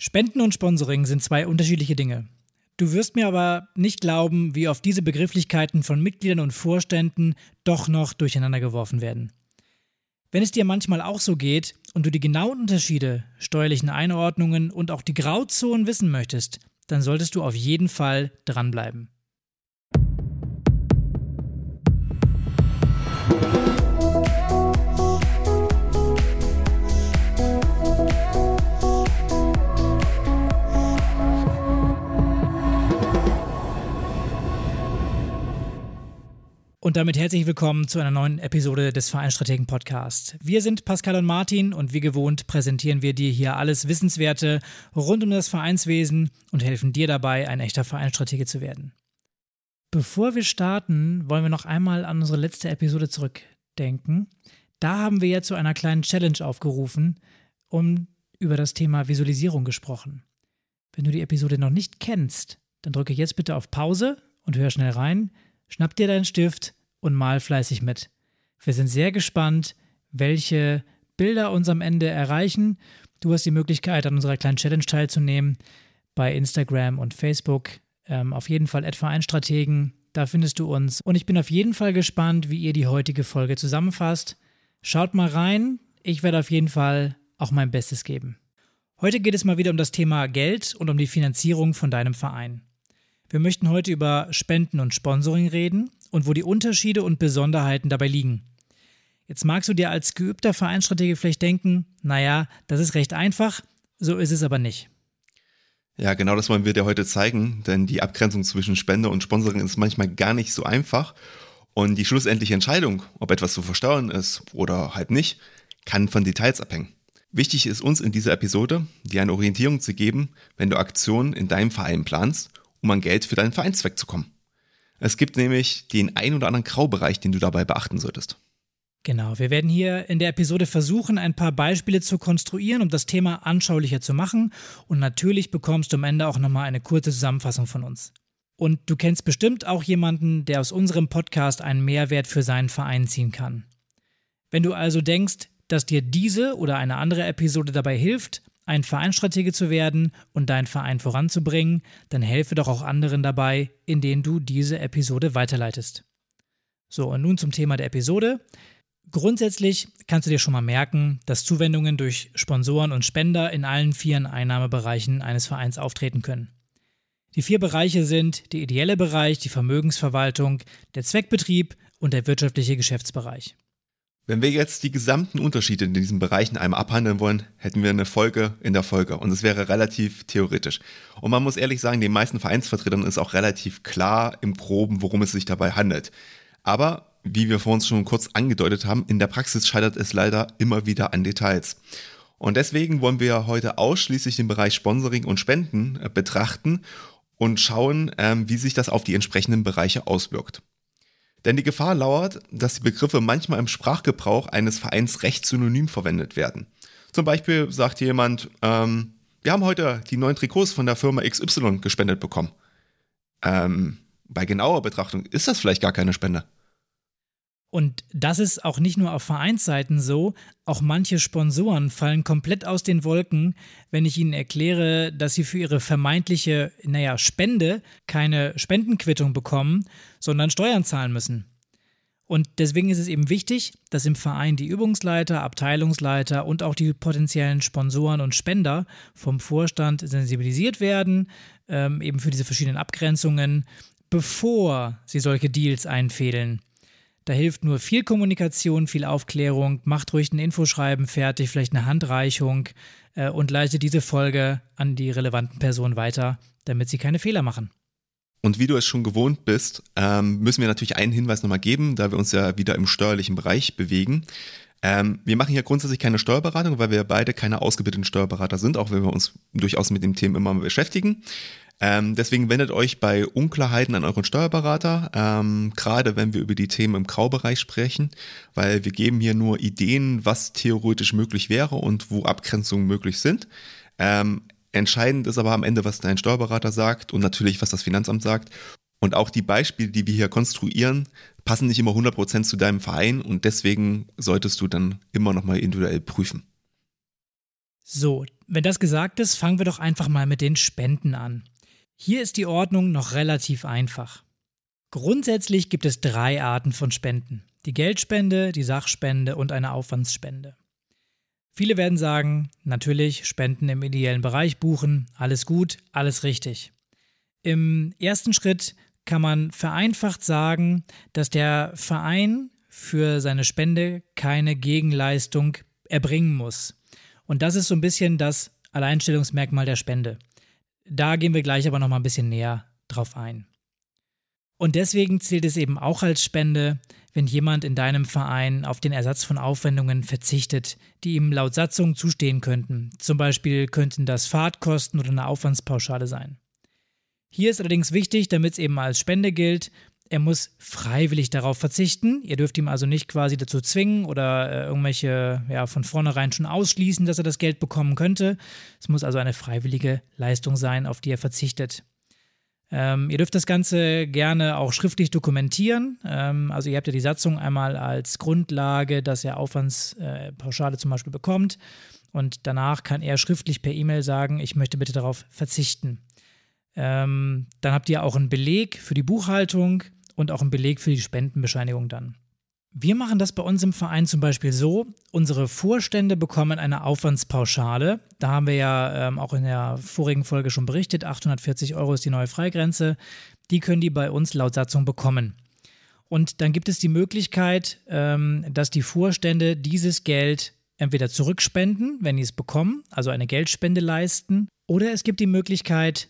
Spenden und Sponsoring sind zwei unterschiedliche Dinge. Du wirst mir aber nicht glauben, wie oft diese Begrifflichkeiten von Mitgliedern und Vorständen doch noch durcheinander geworfen werden. Wenn es dir manchmal auch so geht und du die genauen Unterschiede, steuerlichen Einordnungen und auch die Grauzonen wissen möchtest, dann solltest du auf jeden Fall dranbleiben. Und damit herzlich willkommen zu einer neuen Episode des Vereinstrategen Podcast. Wir sind Pascal und Martin und wie gewohnt präsentieren wir dir hier alles Wissenswerte rund um das Vereinswesen und helfen dir dabei, ein echter Vereinsstratege zu werden. Bevor wir starten, wollen wir noch einmal an unsere letzte Episode zurückdenken. Da haben wir ja zu einer kleinen Challenge aufgerufen und über das Thema Visualisierung gesprochen. Wenn du die Episode noch nicht kennst, dann drücke jetzt bitte auf Pause und hör schnell rein. Schnapp dir deinen Stift und mal fleißig mit. Wir sind sehr gespannt, welche Bilder uns am Ende erreichen. Du hast die Möglichkeit, an unserer kleinen Challenge teilzunehmen bei Instagram und Facebook. Ähm, auf jeden Fall etwa ein Strategen, da findest du uns. Und ich bin auf jeden Fall gespannt, wie ihr die heutige Folge zusammenfasst. Schaut mal rein. Ich werde auf jeden Fall auch mein Bestes geben. Heute geht es mal wieder um das Thema Geld und um die Finanzierung von deinem Verein. Wir möchten heute über Spenden und Sponsoring reden und wo die Unterschiede und Besonderheiten dabei liegen. Jetzt magst du dir als geübter Vereinsstratege vielleicht denken, naja, das ist recht einfach, so ist es aber nicht. Ja, genau das wollen wir dir heute zeigen, denn die Abgrenzung zwischen Spende und Sponsoring ist manchmal gar nicht so einfach. Und die schlussendliche Entscheidung, ob etwas zu versteuern ist oder halt nicht, kann von Details abhängen. Wichtig ist uns in dieser Episode, dir eine Orientierung zu geben, wenn du Aktionen in deinem Verein planst, um an Geld für deinen Vereinszweck zu kommen. Es gibt nämlich den ein oder anderen Graubereich, den du dabei beachten solltest. Genau, wir werden hier in der Episode versuchen, ein paar Beispiele zu konstruieren, um das Thema anschaulicher zu machen. Und natürlich bekommst du am Ende auch nochmal eine kurze Zusammenfassung von uns. Und du kennst bestimmt auch jemanden, der aus unserem Podcast einen Mehrwert für seinen Verein ziehen kann. Wenn du also denkst, dass dir diese oder eine andere Episode dabei hilft, ein Vereinsstratege zu werden und deinen Verein voranzubringen, dann helfe doch auch anderen dabei, indem du diese Episode weiterleitest. So, und nun zum Thema der Episode. Grundsätzlich kannst du dir schon mal merken, dass Zuwendungen durch Sponsoren und Spender in allen vier Einnahmebereichen eines Vereins auftreten können. Die vier Bereiche sind der ideelle Bereich, die Vermögensverwaltung, der Zweckbetrieb und der wirtschaftliche Geschäftsbereich. Wenn wir jetzt die gesamten Unterschiede in diesen Bereichen einmal abhandeln wollen, hätten wir eine Folge in der Folge und es wäre relativ theoretisch. Und man muss ehrlich sagen, den meisten Vereinsvertretern ist auch relativ klar im Groben, worum es sich dabei handelt. Aber, wie wir vor uns schon kurz angedeutet haben, in der Praxis scheitert es leider immer wieder an Details. Und deswegen wollen wir heute ausschließlich den Bereich Sponsoring und Spenden äh, betrachten und schauen, ähm, wie sich das auf die entsprechenden Bereiche auswirkt. Denn die Gefahr lauert, dass die Begriffe manchmal im Sprachgebrauch eines Vereins recht synonym verwendet werden. Zum Beispiel sagt jemand, ähm, wir haben heute die neuen Trikots von der Firma XY gespendet bekommen. Ähm, bei genauer Betrachtung ist das vielleicht gar keine Spende. Und das ist auch nicht nur auf Vereinsseiten so, auch manche Sponsoren fallen komplett aus den Wolken, wenn ich ihnen erkläre, dass sie für ihre vermeintliche, naja, Spende keine Spendenquittung bekommen, sondern Steuern zahlen müssen. Und deswegen ist es eben wichtig, dass im Verein die Übungsleiter, Abteilungsleiter und auch die potenziellen Sponsoren und Spender vom Vorstand sensibilisiert werden, ähm, eben für diese verschiedenen Abgrenzungen, bevor sie solche Deals einfädeln. Da hilft nur viel Kommunikation, viel Aufklärung. Macht ruhig ein Infoschreiben fertig, vielleicht eine Handreichung äh, und leitet diese Folge an die relevanten Personen weiter, damit sie keine Fehler machen. Und wie du es schon gewohnt bist, ähm, müssen wir natürlich einen Hinweis nochmal geben, da wir uns ja wieder im steuerlichen Bereich bewegen. Ähm, wir machen hier grundsätzlich keine Steuerberatung, weil wir beide keine ausgebildeten Steuerberater sind, auch wenn wir uns durchaus mit dem Thema immer beschäftigen. Ähm, deswegen wendet euch bei Unklarheiten an euren Steuerberater, ähm, gerade wenn wir über die Themen im Graubereich sprechen, weil wir geben hier nur Ideen, was theoretisch möglich wäre und wo Abgrenzungen möglich sind. Ähm, entscheidend ist aber am Ende, was dein Steuerberater sagt und natürlich, was das Finanzamt sagt. Und auch die Beispiele, die wir hier konstruieren, passen nicht immer 100% zu deinem Verein und deswegen solltest du dann immer nochmal individuell prüfen. So, wenn das gesagt ist, fangen wir doch einfach mal mit den Spenden an. Hier ist die Ordnung noch relativ einfach. Grundsätzlich gibt es drei Arten von Spenden. Die Geldspende, die Sachspende und eine Aufwandsspende. Viele werden sagen, natürlich Spenden im ideellen Bereich buchen, alles gut, alles richtig. Im ersten Schritt kann man vereinfacht sagen, dass der Verein für seine Spende keine Gegenleistung erbringen muss. Und das ist so ein bisschen das Alleinstellungsmerkmal der Spende. Da gehen wir gleich aber noch mal ein bisschen näher drauf ein. Und deswegen zählt es eben auch als Spende, wenn jemand in deinem Verein auf den Ersatz von Aufwendungen verzichtet, die ihm laut Satzung zustehen könnten. Zum Beispiel könnten das Fahrtkosten oder eine Aufwandspauschale sein. Hier ist allerdings wichtig, damit es eben als Spende gilt, er muss freiwillig darauf verzichten. Ihr dürft ihm also nicht quasi dazu zwingen oder äh, irgendwelche, ja, von vornherein schon ausschließen, dass er das Geld bekommen könnte. Es muss also eine freiwillige Leistung sein, auf die er verzichtet. Ähm, ihr dürft das Ganze gerne auch schriftlich dokumentieren. Ähm, also ihr habt ja die Satzung einmal als Grundlage, dass er Aufwandspauschale äh, zum Beispiel bekommt. Und danach kann er schriftlich per E-Mail sagen, ich möchte bitte darauf verzichten. Ähm, dann habt ihr auch einen Beleg für die Buchhaltung und auch einen Beleg für die Spendenbescheinigung dann. Wir machen das bei uns im Verein zum Beispiel so, unsere Vorstände bekommen eine Aufwandspauschale. Da haben wir ja ähm, auch in der vorigen Folge schon berichtet, 840 Euro ist die neue Freigrenze. Die können die bei uns laut Satzung bekommen. Und dann gibt es die Möglichkeit, ähm, dass die Vorstände dieses Geld entweder zurückspenden, wenn sie es bekommen, also eine Geldspende leisten, oder es gibt die Möglichkeit,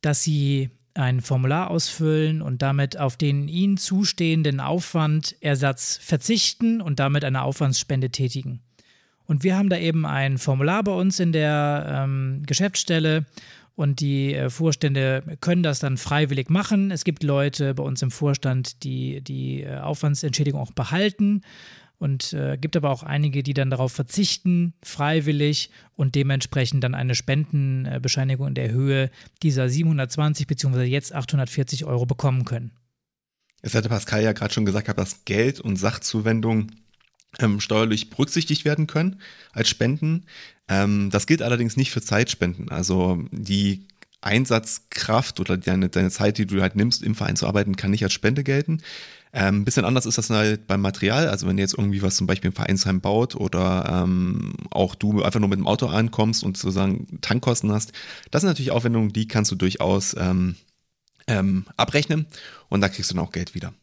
dass sie ein Formular ausfüllen und damit auf den ihnen zustehenden Aufwandersatz verzichten und damit eine Aufwandsspende tätigen. Und wir haben da eben ein Formular bei uns in der ähm, Geschäftsstelle und die äh, Vorstände können das dann freiwillig machen. Es gibt Leute bei uns im Vorstand, die die äh, Aufwandsentschädigung auch behalten und äh, gibt aber auch einige, die dann darauf verzichten, freiwillig und dementsprechend dann eine Spendenbescheinigung in der Höhe dieser 720 bzw. jetzt 840 Euro bekommen können. Es hatte Pascal ja gerade schon gesagt, dass Geld und Sachzuwendung ähm, steuerlich berücksichtigt werden können als Spenden. Ähm, das gilt allerdings nicht für Zeitspenden. Also die Einsatzkraft oder deine, deine Zeit, die du halt nimmst, im Verein zu arbeiten, kann nicht als Spende gelten. Ein ähm, bisschen anders ist das halt beim Material. Also wenn ihr jetzt irgendwie was zum Beispiel im Vereinsheim baut oder ähm, auch du einfach nur mit dem Auto ankommst und sozusagen Tankkosten hast, das sind natürlich Aufwendungen, die kannst du durchaus ähm, ähm, abrechnen und da kriegst du dann auch Geld wieder.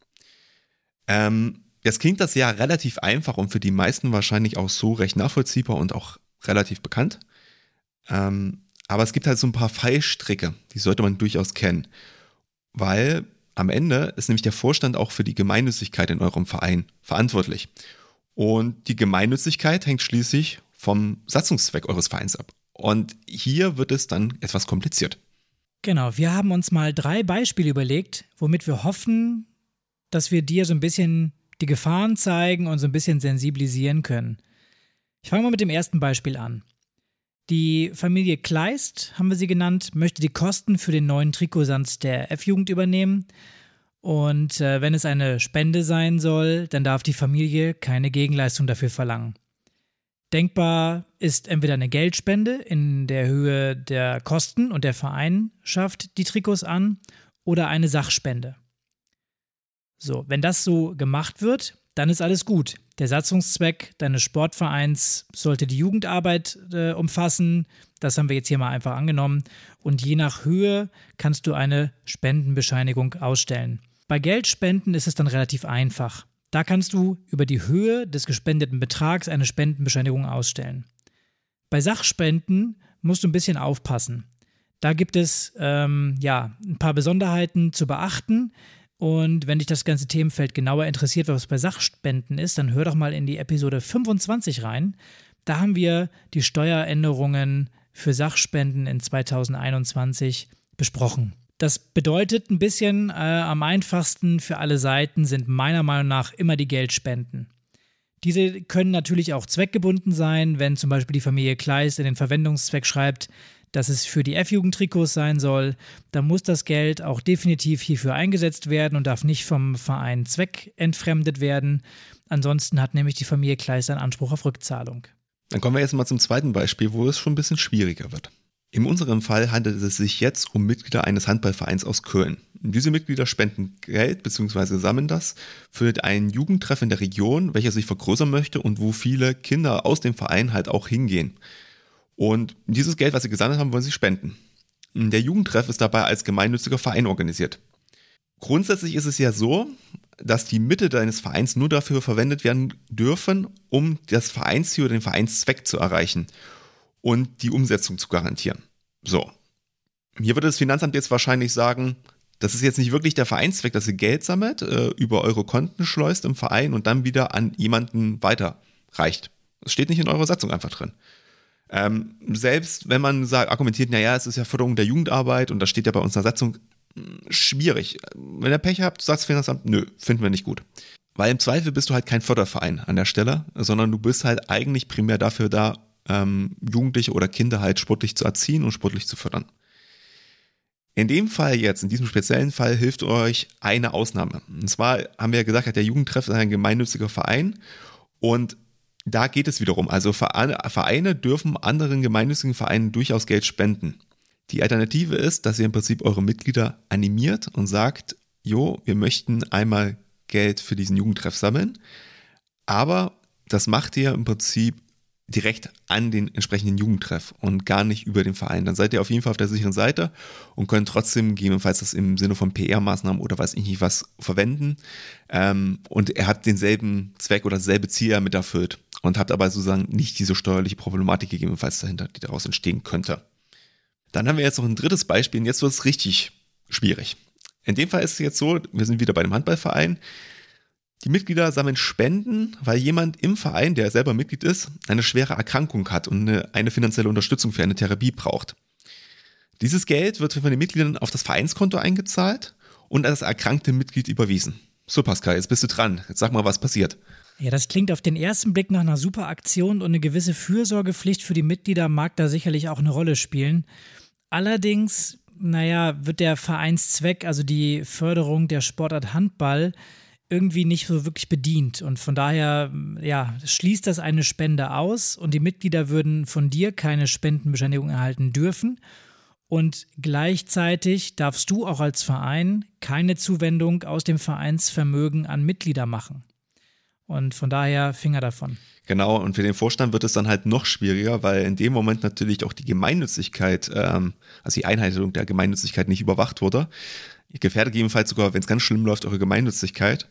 Ähm, jetzt klingt das ja relativ einfach und für die meisten wahrscheinlich auch so recht nachvollziehbar und auch relativ bekannt. Ähm, aber es gibt halt so ein paar Fallstricke, die sollte man durchaus kennen. Weil am Ende ist nämlich der Vorstand auch für die Gemeinnützigkeit in eurem Verein verantwortlich. Und die Gemeinnützigkeit hängt schließlich vom Satzungszweck eures Vereins ab. Und hier wird es dann etwas kompliziert. Genau, wir haben uns mal drei Beispiele überlegt, womit wir hoffen, dass wir dir so ein bisschen die Gefahren zeigen und so ein bisschen sensibilisieren können. Ich fange mal mit dem ersten Beispiel an. Die Familie Kleist, haben wir sie genannt, möchte die Kosten für den neuen Trikotsand der F-Jugend übernehmen. Und äh, wenn es eine Spende sein soll, dann darf die Familie keine Gegenleistung dafür verlangen. Denkbar ist entweder eine Geldspende in der Höhe der Kosten und der Verein schafft die Trikots an oder eine Sachspende. So, wenn das so gemacht wird, dann ist alles gut. Der Satzungszweck deines Sportvereins sollte die Jugendarbeit äh, umfassen. Das haben wir jetzt hier mal einfach angenommen. Und je nach Höhe kannst du eine Spendenbescheinigung ausstellen. Bei Geldspenden ist es dann relativ einfach. Da kannst du über die Höhe des gespendeten Betrags eine Spendenbescheinigung ausstellen. Bei Sachspenden musst du ein bisschen aufpassen. Da gibt es ähm, ja ein paar Besonderheiten zu beachten. Und wenn dich das ganze Themenfeld genauer interessiert, was bei Sachspenden ist, dann hör doch mal in die Episode 25 rein. Da haben wir die Steueränderungen für Sachspenden in 2021 besprochen. Das bedeutet ein bisschen äh, am einfachsten für alle Seiten sind meiner Meinung nach immer die Geldspenden. Diese können natürlich auch zweckgebunden sein, wenn zum Beispiel die Familie Kleist in den Verwendungszweck schreibt, dass es für die F-Jugendtrikots sein soll, dann muss das Geld auch definitiv hierfür eingesetzt werden und darf nicht vom Verein zweckentfremdet werden. Ansonsten hat nämlich die Familie Kleist einen Anspruch auf Rückzahlung. Dann kommen wir jetzt mal zum zweiten Beispiel, wo es schon ein bisschen schwieriger wird. In unserem Fall handelt es sich jetzt um Mitglieder eines Handballvereins aus Köln. Diese Mitglieder spenden Geld bzw. sammeln das für einen Jugendtreff in der Region, welcher sich vergrößern möchte und wo viele Kinder aus dem Verein halt auch hingehen. Und dieses Geld, was sie gesammelt haben, wollen sie spenden. Der Jugendtreff ist dabei als gemeinnütziger Verein organisiert. Grundsätzlich ist es ja so, dass die Mittel deines Vereins nur dafür verwendet werden dürfen, um das Vereinsziel oder den Vereinszweck zu erreichen und die Umsetzung zu garantieren. So. Hier würde das Finanzamt jetzt wahrscheinlich sagen, das ist jetzt nicht wirklich der Vereinszweck, dass ihr Geld sammelt, äh, über eure Konten schleust im Verein und dann wieder an jemanden weiterreicht. Das steht nicht in eurer Satzung einfach drin. Ähm, selbst wenn man sagt, argumentiert, naja, es ist ja Förderung der Jugendarbeit und das steht ja bei unserer Satzung, hm, schwierig. Wenn ihr Pech habt, sagt das Finanzamt, nö, finden wir nicht gut. Weil im Zweifel bist du halt kein Förderverein an der Stelle, sondern du bist halt eigentlich primär dafür da, ähm, Jugendliche oder Kinder halt sportlich zu erziehen und sportlich zu fördern. In dem Fall jetzt, in diesem speziellen Fall, hilft euch eine Ausnahme. Und zwar haben wir ja gesagt, der Jugendtreff ist ein gemeinnütziger Verein und da geht es wiederum. Also Vereine dürfen anderen gemeinnützigen Vereinen durchaus Geld spenden. Die Alternative ist, dass ihr im Prinzip eure Mitglieder animiert und sagt, jo, wir möchten einmal Geld für diesen Jugendtreff sammeln, aber das macht ihr im Prinzip direkt an den entsprechenden Jugendtreff und gar nicht über den Verein. Dann seid ihr auf jeden Fall auf der sicheren Seite und könnt trotzdem gegebenenfalls das im Sinne von PR-Maßnahmen oder weiß ich nicht was verwenden. Ähm, und er hat denselben Zweck oder dasselbe Ziel damit erfüllt und habt aber sozusagen nicht diese steuerliche Problematik gegebenenfalls dahinter, die daraus entstehen könnte. Dann haben wir jetzt noch ein drittes Beispiel und jetzt wird es richtig schwierig. In dem Fall ist es jetzt so, wir sind wieder bei dem Handballverein. Die Mitglieder sammeln Spenden, weil jemand im Verein, der selber Mitglied ist, eine schwere Erkrankung hat und eine, eine finanzielle Unterstützung für eine Therapie braucht. Dieses Geld wird von den Mitgliedern auf das Vereinskonto eingezahlt und an das erkrankte Mitglied überwiesen. So, Pascal, jetzt bist du dran. Jetzt sag mal, was passiert. Ja, das klingt auf den ersten Blick nach einer super Aktion und eine gewisse Fürsorgepflicht für die Mitglieder mag da sicherlich auch eine Rolle spielen. Allerdings, naja, wird der Vereinszweck, also die Förderung der Sportart Handball, irgendwie nicht so wirklich bedient. Und von daher, ja, schließt das eine Spende aus und die Mitglieder würden von dir keine Spendenbescheinigung erhalten dürfen. Und gleichzeitig darfst du auch als Verein keine Zuwendung aus dem Vereinsvermögen an Mitglieder machen. Und von daher Finger davon. Genau, und für den Vorstand wird es dann halt noch schwieriger, weil in dem Moment natürlich auch die Gemeinnützigkeit, ähm, also die Einhaltung der Gemeinnützigkeit nicht überwacht wurde. Ihr gefährdet gegebenenfalls sogar, wenn es ganz schlimm läuft, eure Gemeinnützigkeit.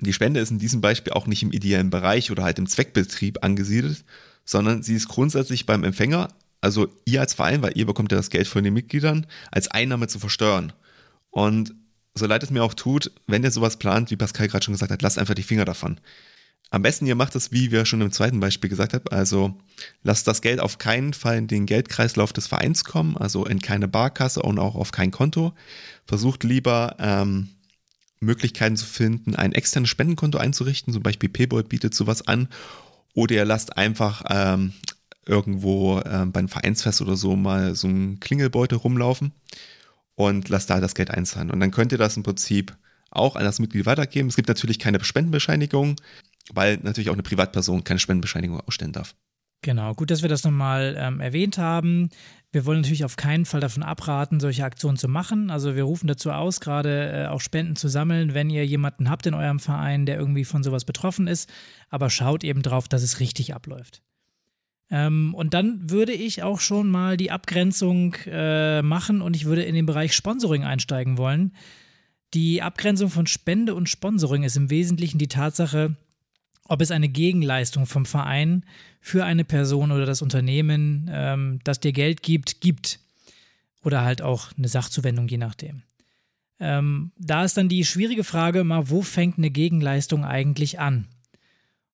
Die Spende ist in diesem Beispiel auch nicht im ideellen Bereich oder halt im Zweckbetrieb angesiedelt, sondern sie ist grundsätzlich beim Empfänger, also ihr als Verein, weil ihr bekommt ja das Geld von den Mitgliedern, als Einnahme zu versteuern. Und so leid es mir auch tut, wenn ihr sowas plant, wie Pascal gerade schon gesagt hat, lasst einfach die Finger davon. Am besten ihr macht es, wie wir schon im zweiten Beispiel gesagt haben, also lasst das Geld auf keinen Fall in den Geldkreislauf des Vereins kommen, also in keine Barkasse und auch auf kein Konto. Versucht lieber ähm, Möglichkeiten zu finden, ein externes Spendenkonto einzurichten, zum Beispiel Paypal bietet sowas an, oder ihr lasst einfach ähm, irgendwo ähm, beim Vereinsfest oder so mal so ein Klingelbeutel rumlaufen und lasst da das Geld einzahlen. Und dann könnt ihr das im Prinzip auch an das Mitglied weitergeben. Es gibt natürlich keine Spendenbescheinigung weil natürlich auch eine Privatperson keine Spendenbescheinigung ausstellen darf. Genau, gut, dass wir das nochmal ähm, erwähnt haben. Wir wollen natürlich auf keinen Fall davon abraten, solche Aktionen zu machen. Also wir rufen dazu aus, gerade äh, auch Spenden zu sammeln, wenn ihr jemanden habt in eurem Verein, der irgendwie von sowas betroffen ist. Aber schaut eben drauf, dass es richtig abläuft. Ähm, und dann würde ich auch schon mal die Abgrenzung äh, machen und ich würde in den Bereich Sponsoring einsteigen wollen. Die Abgrenzung von Spende und Sponsoring ist im Wesentlichen die Tatsache, ob es eine Gegenleistung vom Verein für eine Person oder das Unternehmen, ähm, das dir Geld gibt, gibt. Oder halt auch eine Sachzuwendung, je nachdem. Ähm, da ist dann die schwierige Frage immer, wo fängt eine Gegenleistung eigentlich an?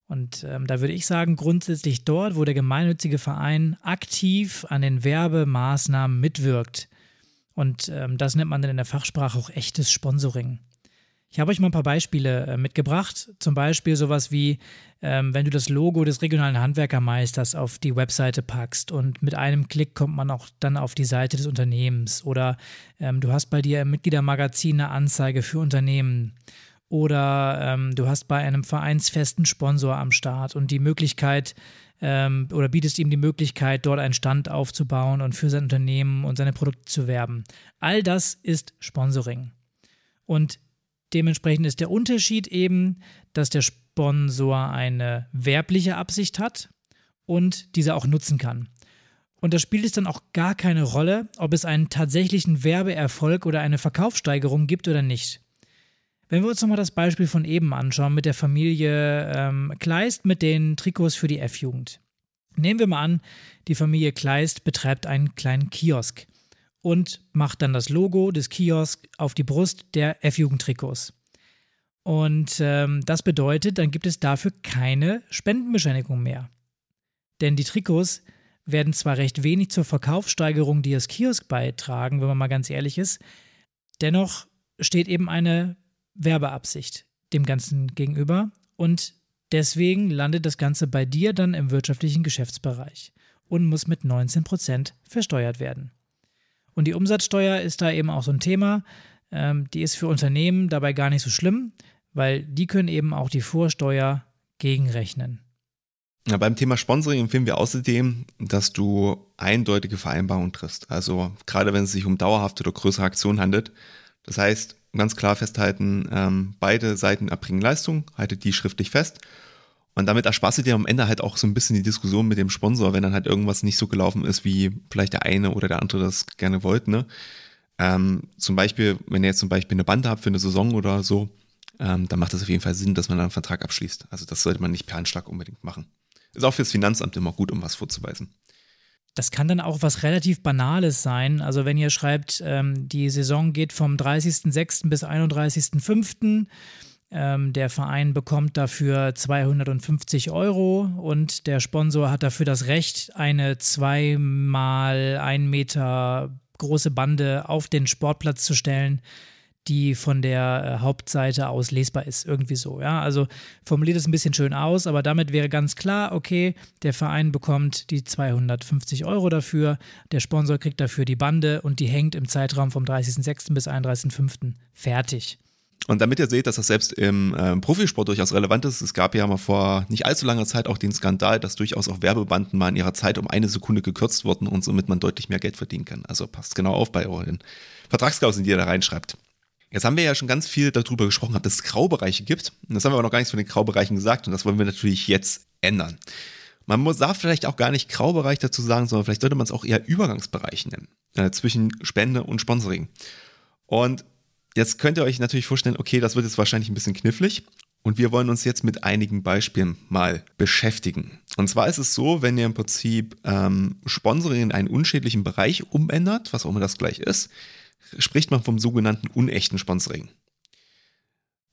Und ähm, da würde ich sagen, grundsätzlich dort, wo der gemeinnützige Verein aktiv an den Werbemaßnahmen mitwirkt. Und ähm, das nennt man dann in der Fachsprache auch echtes Sponsoring. Ich habe euch mal ein paar Beispiele äh, mitgebracht. Zum Beispiel sowas wie, ähm, wenn du das Logo des regionalen Handwerkermeisters auf die Webseite packst und mit einem Klick kommt man auch dann auf die Seite des Unternehmens. Oder ähm, du hast bei dir im Mitgliedermagazin eine Anzeige für Unternehmen. Oder ähm, du hast bei einem vereinsfesten Sponsor am Start und die Möglichkeit, ähm, oder bietest ihm die Möglichkeit, dort einen Stand aufzubauen und für sein Unternehmen und seine Produkte zu werben. All das ist Sponsoring. Und dementsprechend ist der Unterschied eben, dass der Sponsor eine werbliche Absicht hat und diese auch nutzen kann. Und da spielt es dann auch gar keine Rolle, ob es einen tatsächlichen Werbeerfolg oder eine Verkaufssteigerung gibt oder nicht. Wenn wir uns nochmal das Beispiel von eben anschauen mit der Familie ähm, Kleist mit den Trikots für die F-Jugend. Nehmen wir mal an, die Familie Kleist betreibt einen kleinen Kiosk und macht dann das Logo des Kiosks auf die Brust der F-Jugend-Trikots. Und ähm, das bedeutet, dann gibt es dafür keine Spendenbescheinigung mehr. Denn die Trikots werden zwar recht wenig zur Verkaufssteigerung des Kiosk beitragen, wenn man mal ganz ehrlich ist, dennoch steht eben eine Werbeabsicht dem Ganzen gegenüber und deswegen landet das Ganze bei dir dann im wirtschaftlichen Geschäftsbereich und muss mit 19% versteuert werden. Und die Umsatzsteuer ist da eben auch so ein Thema. Ähm, die ist für Unternehmen dabei gar nicht so schlimm, weil die können eben auch die Vorsteuer gegenrechnen. Ja, beim Thema Sponsoring empfehlen wir außerdem, dass du eindeutige Vereinbarungen triffst. Also gerade wenn es sich um dauerhafte oder größere Aktionen handelt. Das heißt, ganz klar festhalten, ähm, beide Seiten erbringen Leistung, haltet die schriftlich fest. Und damit ersparst du dir am Ende halt auch so ein bisschen die Diskussion mit dem Sponsor, wenn dann halt irgendwas nicht so gelaufen ist, wie vielleicht der eine oder der andere das gerne wollte. Ne? Ähm, zum Beispiel, wenn ihr jetzt zum Beispiel eine Bande habt für eine Saison oder so, ähm, dann macht es auf jeden Fall Sinn, dass man einen Vertrag abschließt. Also das sollte man nicht per Anschlag unbedingt machen. Ist auch fürs Finanzamt immer gut, um was vorzuweisen. Das kann dann auch was relativ Banales sein. Also wenn ihr schreibt, ähm, die Saison geht vom 30.06. bis 31.05. Ähm, der Verein bekommt dafür 250 Euro und der Sponsor hat dafür das Recht, eine zweimal ein Meter große Bande auf den Sportplatz zu stellen die von der äh, Hauptseite aus lesbar ist. Irgendwie so, ja. Also formuliert es ein bisschen schön aus, aber damit wäre ganz klar, okay, der Verein bekommt die 250 Euro dafür, der Sponsor kriegt dafür die Bande und die hängt im Zeitraum vom 30.06. bis 31.05. fertig. Und damit ihr seht, dass das selbst im äh, Profisport durchaus relevant ist, es gab ja mal vor nicht allzu langer Zeit auch den Skandal, dass durchaus auch Werbebanden mal in ihrer Zeit um eine Sekunde gekürzt wurden und somit man deutlich mehr Geld verdienen kann. Also passt genau auf bei euren Vertragsklauseln, die ihr da reinschreibt. Jetzt haben wir ja schon ganz viel darüber gesprochen, dass es Graubereiche gibt. Und das haben wir aber noch gar nichts von den Graubereichen gesagt und das wollen wir natürlich jetzt ändern. Man muss, darf vielleicht auch gar nicht Graubereich dazu sagen, sondern vielleicht sollte man es auch eher Übergangsbereich nennen, äh, zwischen Spende und Sponsoring. Und jetzt könnt ihr euch natürlich vorstellen, okay, das wird jetzt wahrscheinlich ein bisschen knifflig. Und wir wollen uns jetzt mit einigen Beispielen mal beschäftigen. Und zwar ist es so, wenn ihr im Prinzip ähm, Sponsoring in einen unschädlichen Bereich umändert, was auch immer das gleich ist, spricht man vom sogenannten unechten Sponsoring.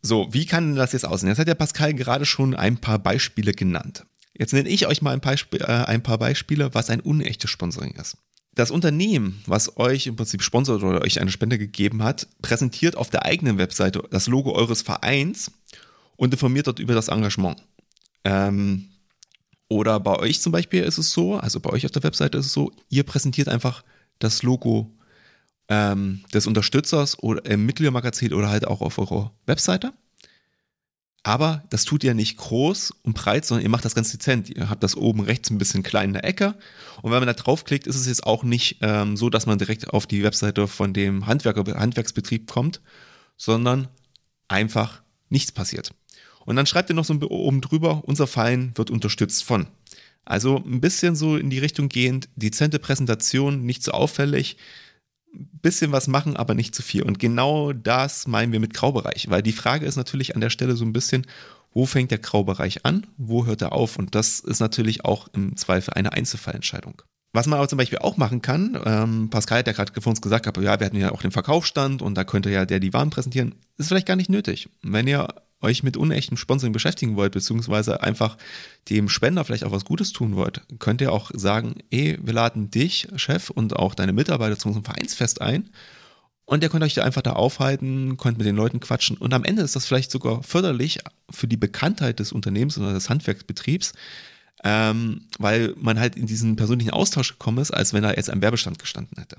So, wie kann das jetzt aussehen? Jetzt hat der Pascal gerade schon ein paar Beispiele genannt. Jetzt nenne ich euch mal ein, Beispiel, äh, ein paar Beispiele, was ein unechtes Sponsoring ist. Das Unternehmen, was euch im Prinzip sponsert oder euch eine Spende gegeben hat, präsentiert auf der eigenen Webseite das Logo eures Vereins und informiert dort über das Engagement. Ähm, oder bei euch zum Beispiel ist es so, also bei euch auf der Webseite ist es so, ihr präsentiert einfach das Logo ähm, des Unterstützers oder im Mitgliedermagazin oder halt auch auf eurer Webseite. Aber das tut ihr nicht groß und breit, sondern ihr macht das ganz dezent. Ihr habt das oben rechts ein bisschen klein in der Ecke. Und wenn man da draufklickt, ist es jetzt auch nicht ähm, so, dass man direkt auf die Webseite von dem Handwerker, Handwerksbetrieb kommt, sondern einfach nichts passiert. Und dann schreibt ihr noch so oben drüber, unser Verein wird unterstützt von. Also ein bisschen so in die Richtung gehend, dezente Präsentation, nicht so auffällig, bisschen was machen, aber nicht zu viel. Und genau das meinen wir mit Graubereich, weil die Frage ist natürlich an der Stelle so ein bisschen, wo fängt der Graubereich an, wo hört er auf? Und das ist natürlich auch im Zweifel eine Einzelfallentscheidung. Was man aber zum Beispiel auch machen kann, ähm, Pascal hat ja gerade vor uns gesagt, aber ja, wir hatten ja auch den Verkaufsstand und da könnte ja der die Waren präsentieren, ist vielleicht gar nicht nötig. Wenn ihr euch mit unechtem Sponsoring beschäftigen wollt, beziehungsweise einfach dem Spender vielleicht auch was Gutes tun wollt, könnt ihr auch sagen, ey, wir laden dich, Chef, und auch deine Mitarbeiter zu unserem Vereinsfest ein. Und ihr könnt euch da einfach da aufhalten, könnt mit den Leuten quatschen. Und am Ende ist das vielleicht sogar förderlich für die Bekanntheit des Unternehmens oder des Handwerksbetriebs, ähm, weil man halt in diesen persönlichen Austausch gekommen ist, als wenn er jetzt am Werbestand gestanden hätte.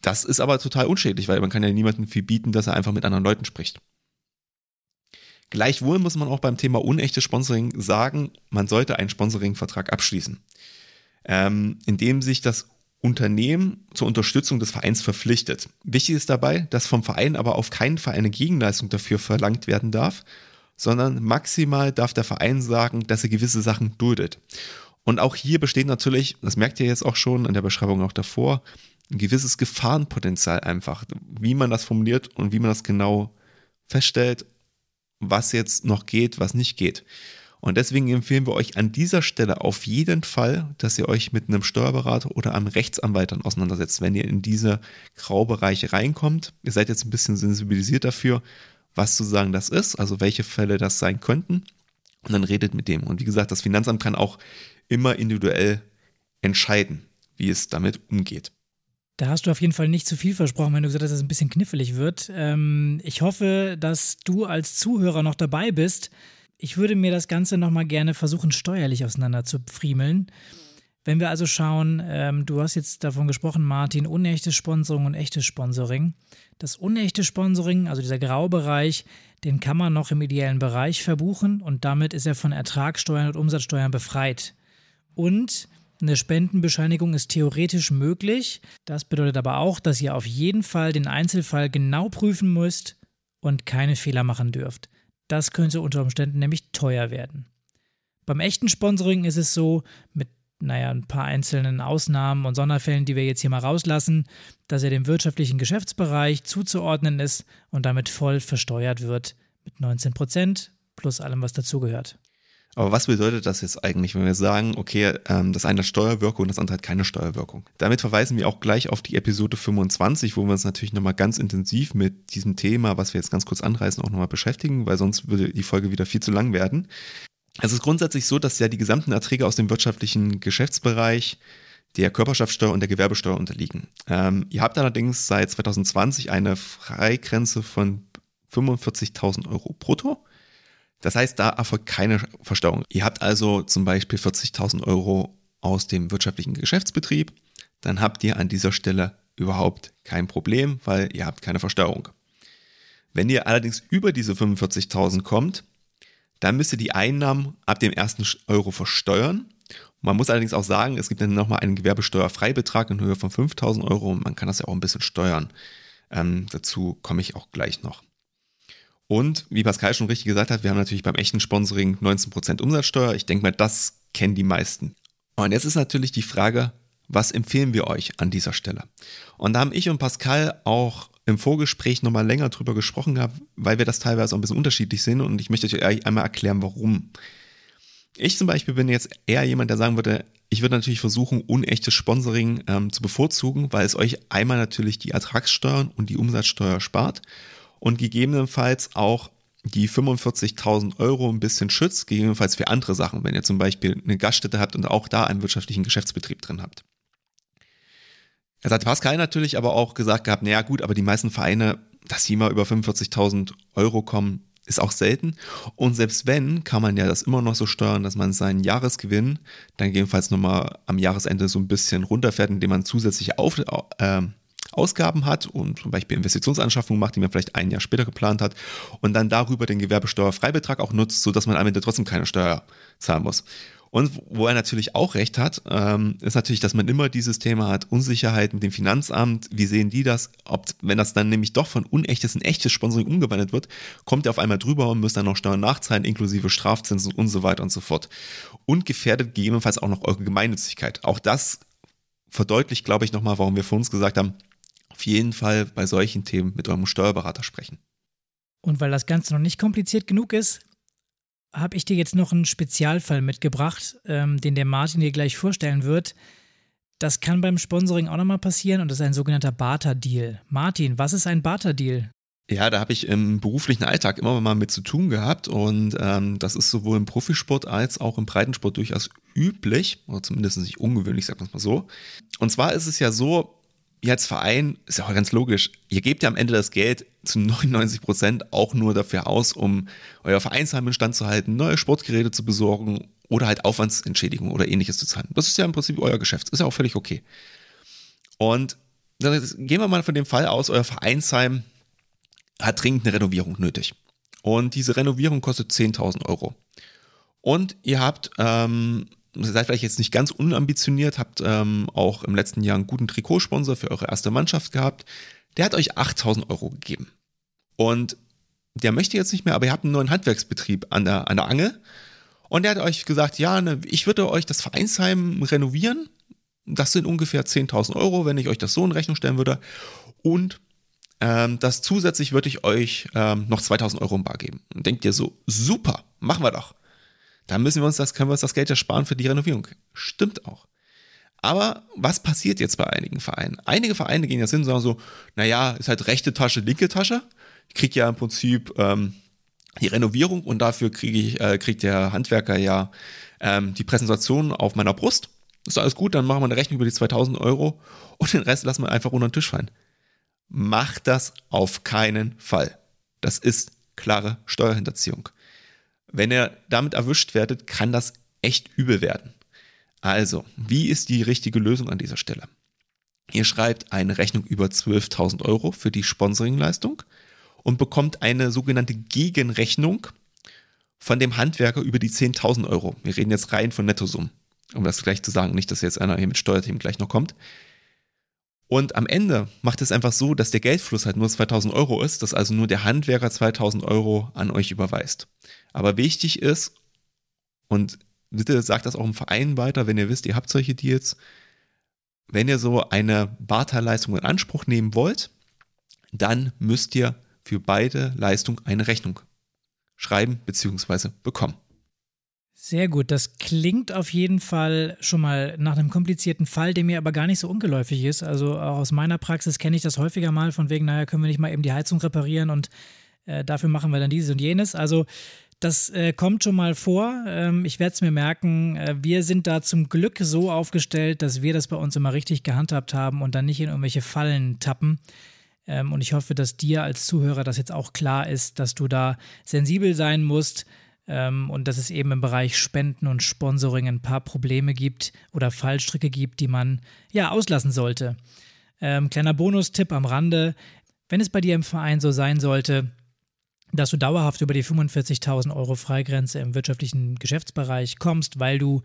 Das ist aber total unschädlich, weil man kann ja niemandem viel bieten, dass er einfach mit anderen Leuten spricht. Gleichwohl muss man auch beim Thema unechtes Sponsoring sagen, man sollte einen Sponsoringvertrag abschließen, ähm, in dem sich das Unternehmen zur Unterstützung des Vereins verpflichtet. Wichtig ist dabei, dass vom Verein aber auf keinen Fall eine Gegenleistung dafür verlangt werden darf, sondern maximal darf der Verein sagen, dass er gewisse Sachen duldet. Und auch hier besteht natürlich, das merkt ihr jetzt auch schon an der Beschreibung auch davor, ein gewisses Gefahrenpotenzial einfach, wie man das formuliert und wie man das genau feststellt, was jetzt noch geht, was nicht geht. Und deswegen empfehlen wir euch an dieser Stelle auf jeden Fall, dass ihr euch mit einem Steuerberater oder einem Rechtsanwalt dann auseinandersetzt, wenn ihr in diese Graubereiche reinkommt. Ihr seid jetzt ein bisschen sensibilisiert dafür, was zu sagen das ist, also welche Fälle das sein könnten. Und dann redet mit dem. Und wie gesagt, das Finanzamt kann auch immer individuell entscheiden, wie es damit umgeht. Da hast du auf jeden Fall nicht zu viel versprochen, wenn du gesagt hast, dass es ein bisschen knifflig wird. Ähm, ich hoffe, dass du als Zuhörer noch dabei bist. Ich würde mir das Ganze nochmal gerne versuchen, steuerlich auseinander zu friemeln. Wenn wir also schauen, ähm, du hast jetzt davon gesprochen, Martin, unechtes Sponsoring und echtes Sponsoring. Das unechte Sponsoring, also dieser Graubereich, den kann man noch im ideellen Bereich verbuchen und damit ist er von Ertragssteuern und Umsatzsteuern befreit. Und eine Spendenbescheinigung ist theoretisch möglich. Das bedeutet aber auch, dass ihr auf jeden Fall den Einzelfall genau prüfen müsst und keine Fehler machen dürft. Das könnte unter Umständen nämlich teuer werden. Beim echten Sponsoring ist es so, mit naja, ein paar einzelnen Ausnahmen und Sonderfällen, die wir jetzt hier mal rauslassen, dass er dem wirtschaftlichen Geschäftsbereich zuzuordnen ist und damit voll versteuert wird mit 19 Prozent plus allem, was dazugehört. Aber was bedeutet das jetzt eigentlich, wenn wir sagen, okay, ähm, das eine hat Steuerwirkung und das andere hat keine Steuerwirkung? Damit verweisen wir auch gleich auf die Episode 25, wo wir uns natürlich nochmal ganz intensiv mit diesem Thema, was wir jetzt ganz kurz anreißen, auch nochmal beschäftigen, weil sonst würde die Folge wieder viel zu lang werden. Es ist grundsätzlich so, dass ja die gesamten Erträge aus dem wirtschaftlichen Geschäftsbereich der Körperschaftssteuer und der Gewerbesteuer unterliegen. Ähm, ihr habt allerdings seit 2020 eine Freigrenze von 45.000 Euro brutto. Das heißt, da erfolgt keine Versteuerung. Ihr habt also zum Beispiel 40.000 Euro aus dem wirtschaftlichen Geschäftsbetrieb, dann habt ihr an dieser Stelle überhaupt kein Problem, weil ihr habt keine Versteuerung. Wenn ihr allerdings über diese 45.000 kommt, dann müsst ihr die Einnahmen ab dem ersten Euro versteuern. Man muss allerdings auch sagen, es gibt dann nochmal einen Gewerbesteuerfreibetrag in Höhe von 5000 Euro und man kann das ja auch ein bisschen steuern. Ähm, dazu komme ich auch gleich noch. Und wie Pascal schon richtig gesagt hat, wir haben natürlich beim echten Sponsoring 19% Umsatzsteuer. Ich denke mal, das kennen die meisten. Und jetzt ist natürlich die Frage, was empfehlen wir euch an dieser Stelle? Und da haben ich und Pascal auch im Vorgespräch nochmal länger drüber gesprochen gehabt, weil wir das teilweise auch ein bisschen unterschiedlich sehen und ich möchte euch einmal erklären, warum. Ich zum Beispiel bin jetzt eher jemand, der sagen würde, ich würde natürlich versuchen, unechtes Sponsoring ähm, zu bevorzugen, weil es euch einmal natürlich die Ertragssteuern und die Umsatzsteuer spart und gegebenenfalls auch die 45.000 Euro ein bisschen schützt, gegebenenfalls für andere Sachen, wenn ihr zum Beispiel eine Gaststätte habt und auch da einen wirtschaftlichen Geschäftsbetrieb drin habt. Es hat Pascal natürlich aber auch gesagt gehabt, naja gut, aber die meisten Vereine, dass sie mal über 45.000 Euro kommen, ist auch selten. Und selbst wenn, kann man ja das immer noch so steuern, dass man seinen Jahresgewinn dann gegebenenfalls nochmal am Jahresende so ein bisschen runterfährt, indem man zusätzliche Auf, äh, Ausgaben hat und zum Beispiel Investitionsanschaffungen macht, die man vielleicht ein Jahr später geplant hat und dann darüber den Gewerbesteuerfreibetrag auch nutzt, sodass man am Ende trotzdem keine Steuer zahlen muss. Und wo er natürlich auch recht hat, ähm, ist natürlich, dass man immer dieses Thema hat, Unsicherheit mit dem Finanzamt, wie sehen die das, ob, wenn das dann nämlich doch von unechtes in echtes Sponsoring umgewandelt wird, kommt er auf einmal drüber und muss dann noch Steuern nachzahlen, inklusive Strafzinsen und so weiter und so fort. Und gefährdet gegebenenfalls auch noch eure Gemeinnützigkeit. Auch das verdeutlicht, glaube ich, nochmal, warum wir vor uns gesagt haben, auf jeden Fall bei solchen Themen mit eurem Steuerberater sprechen. Und weil das Ganze noch nicht kompliziert genug ist, habe ich dir jetzt noch einen Spezialfall mitgebracht, ähm, den der Martin dir gleich vorstellen wird. Das kann beim Sponsoring auch nochmal passieren und das ist ein sogenannter Barter-Deal. Martin, was ist ein Barter-Deal? Ja, da habe ich im beruflichen Alltag immer mal mit zu tun gehabt und ähm, das ist sowohl im Profisport als auch im Breitensport durchaus üblich, oder zumindest nicht ungewöhnlich, sagt man es mal so. Und zwar ist es ja so, ihr als Verein, ist ja auch ganz logisch, ihr gebt ja am Ende das Geld zu 99 Prozent auch nur dafür aus, um euer Vereinsheim in Stand zu halten, neue Sportgeräte zu besorgen oder halt Aufwandsentschädigung oder ähnliches zu zahlen. Das ist ja im Prinzip euer Geschäft, ist ja auch völlig okay. Und dann gehen wir mal von dem Fall aus, euer Vereinsheim hat dringend eine Renovierung nötig. Und diese Renovierung kostet 10.000 Euro. Und ihr habt, ähm, seid vielleicht jetzt nicht ganz unambitioniert, habt ähm, auch im letzten Jahr einen guten Trikotsponsor für eure erste Mannschaft gehabt. Der hat euch 8000 Euro gegeben. Und der möchte jetzt nicht mehr, aber ihr habt einen neuen Handwerksbetrieb an der, an der Angel. Und der hat euch gesagt, ja, ne, ich würde euch das Vereinsheim renovieren. Das sind ungefähr 10.000 Euro, wenn ich euch das so in Rechnung stellen würde. Und ähm, das zusätzlich würde ich euch ähm, noch 2.000 Euro im Bar geben. Und denkt ihr so, super, machen wir doch. Dann müssen wir uns das, können wir uns das Geld ja sparen für die Renovierung. Stimmt auch. Aber was passiert jetzt bei einigen Vereinen? Einige Vereine gehen jetzt hin und sagen so, naja, ist halt rechte Tasche, linke Tasche. Ich kriege ja im Prinzip ähm, die Renovierung und dafür kriege ich, äh, kriegt der Handwerker ja ähm, die Präsentation auf meiner Brust. Ist alles gut, dann machen wir eine Rechnung über die 2000 Euro und den Rest lassen wir einfach unter den Tisch fallen. Macht das auf keinen Fall. Das ist klare Steuerhinterziehung. Wenn ihr damit erwischt werdet, kann das echt übel werden. Also, wie ist die richtige Lösung an dieser Stelle? Ihr schreibt eine Rechnung über 12.000 Euro für die Sponsoringleistung und bekommt eine sogenannte Gegenrechnung von dem Handwerker über die 10.000 Euro. Wir reden jetzt rein von Nettosummen, um das gleich zu sagen, nicht, dass jetzt einer hier mit Steuerthemen gleich noch kommt. Und am Ende macht es einfach so, dass der Geldfluss halt nur 2000 Euro ist, dass also nur der Handwerker 2000 Euro an euch überweist. Aber wichtig ist, und bitte sagt das auch im Verein weiter, wenn ihr wisst, ihr habt solche Deals, wenn ihr so eine Barteilleistung in Anspruch nehmen wollt, dann müsst ihr für beide Leistungen eine Rechnung schreiben bzw. bekommen. Sehr gut, das klingt auf jeden Fall schon mal nach einem komplizierten Fall, der mir aber gar nicht so ungeläufig ist. Also auch aus meiner Praxis kenne ich das häufiger mal, von wegen, naja, können wir nicht mal eben die Heizung reparieren und äh, dafür machen wir dann dieses und jenes. Also das äh, kommt schon mal vor. Ähm, ich werde es mir merken. Äh, wir sind da zum Glück so aufgestellt, dass wir das bei uns immer richtig gehandhabt haben und dann nicht in irgendwelche Fallen tappen. Ähm, und ich hoffe, dass dir als Zuhörer das jetzt auch klar ist, dass du da sensibel sein musst ähm, und dass es eben im Bereich Spenden und Sponsoring ein paar Probleme gibt oder Fallstricke gibt, die man ja auslassen sollte. Ähm, kleiner Bonustipp am Rande, wenn es bei dir im Verein so sein sollte, dass du dauerhaft über die 45.000 Euro Freigrenze im wirtschaftlichen Geschäftsbereich kommst, weil du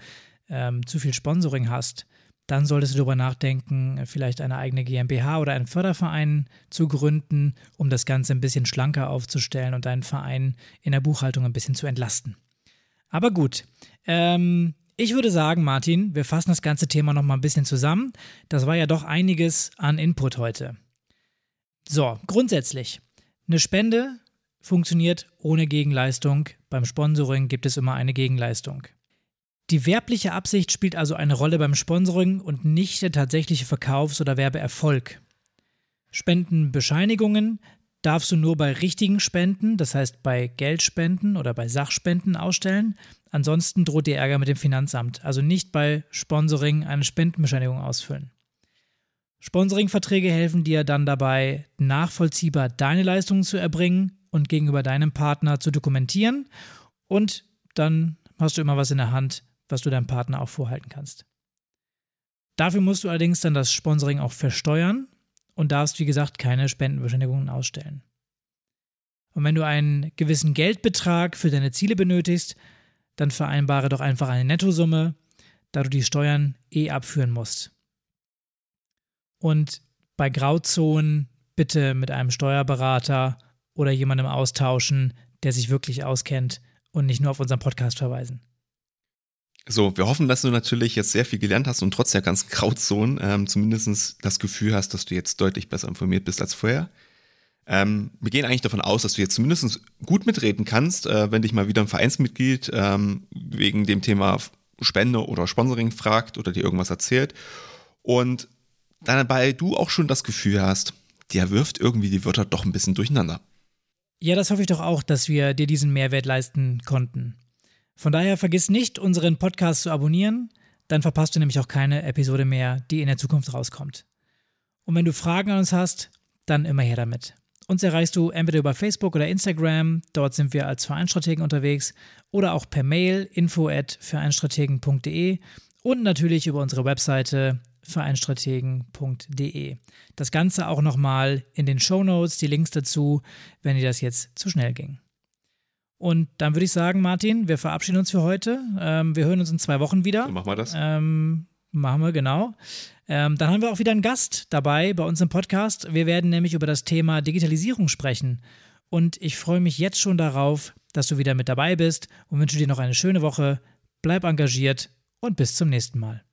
ähm, zu viel Sponsoring hast, dann solltest du darüber nachdenken, vielleicht eine eigene GmbH oder einen Förderverein zu gründen, um das Ganze ein bisschen schlanker aufzustellen und deinen Verein in der Buchhaltung ein bisschen zu entlasten. Aber gut, ähm, ich würde sagen, Martin, wir fassen das ganze Thema nochmal ein bisschen zusammen. Das war ja doch einiges an Input heute. So, grundsätzlich, eine Spende funktioniert ohne Gegenleistung. Beim Sponsoring gibt es immer eine Gegenleistung. Die werbliche Absicht spielt also eine Rolle beim Sponsoring und nicht der tatsächliche Verkaufs- oder Werbeerfolg. Spendenbescheinigungen darfst du nur bei richtigen Spenden, das heißt bei Geldspenden oder bei Sachspenden ausstellen. Ansonsten droht dir Ärger mit dem Finanzamt. Also nicht bei Sponsoring eine Spendenbescheinigung ausfüllen. Sponsoringverträge helfen dir dann dabei, nachvollziehbar deine Leistungen zu erbringen und gegenüber deinem Partner zu dokumentieren. Und dann hast du immer was in der Hand, was du deinem Partner auch vorhalten kannst. Dafür musst du allerdings dann das Sponsoring auch versteuern und darfst, wie gesagt, keine Spendenbescheinigungen ausstellen. Und wenn du einen gewissen Geldbetrag für deine Ziele benötigst, dann vereinbare doch einfach eine Nettosumme, da du die Steuern eh abführen musst. Und bei Grauzonen bitte mit einem Steuerberater oder jemandem austauschen, der sich wirklich auskennt und nicht nur auf unseren Podcast verweisen. So, wir hoffen, dass du natürlich jetzt sehr viel gelernt hast und trotz der ganzen Grauzone ähm, zumindest das Gefühl hast, dass du jetzt deutlich besser informiert bist als vorher. Ähm, wir gehen eigentlich davon aus, dass du jetzt zumindest gut mitreden kannst, äh, wenn dich mal wieder ein Vereinsmitglied ähm, wegen dem Thema Spende oder Sponsoring fragt oder dir irgendwas erzählt. Und dabei du auch schon das Gefühl hast, der wirft irgendwie die Wörter doch ein bisschen durcheinander. Ja, das hoffe ich doch auch, dass wir dir diesen Mehrwert leisten konnten. Von daher vergiss nicht, unseren Podcast zu abonnieren, dann verpasst du nämlich auch keine Episode mehr, die in der Zukunft rauskommt. Und wenn du Fragen an uns hast, dann immer her damit. Uns erreichst du entweder über Facebook oder Instagram, dort sind wir als Vereinstrategen unterwegs, oder auch per Mail info at vereinstrategen.de und natürlich über unsere Webseite vereinstrategen.de. Das Ganze auch nochmal in den Show Notes, die Links dazu, wenn dir das jetzt zu schnell ging. Und dann würde ich sagen, Martin, wir verabschieden uns für heute. Ähm, wir hören uns in zwei Wochen wieder. So machen wir das. Ähm, machen wir, genau. Ähm, dann haben wir auch wieder einen Gast dabei bei uns im Podcast. Wir werden nämlich über das Thema Digitalisierung sprechen. Und ich freue mich jetzt schon darauf, dass du wieder mit dabei bist und wünsche dir noch eine schöne Woche. Bleib engagiert und bis zum nächsten Mal.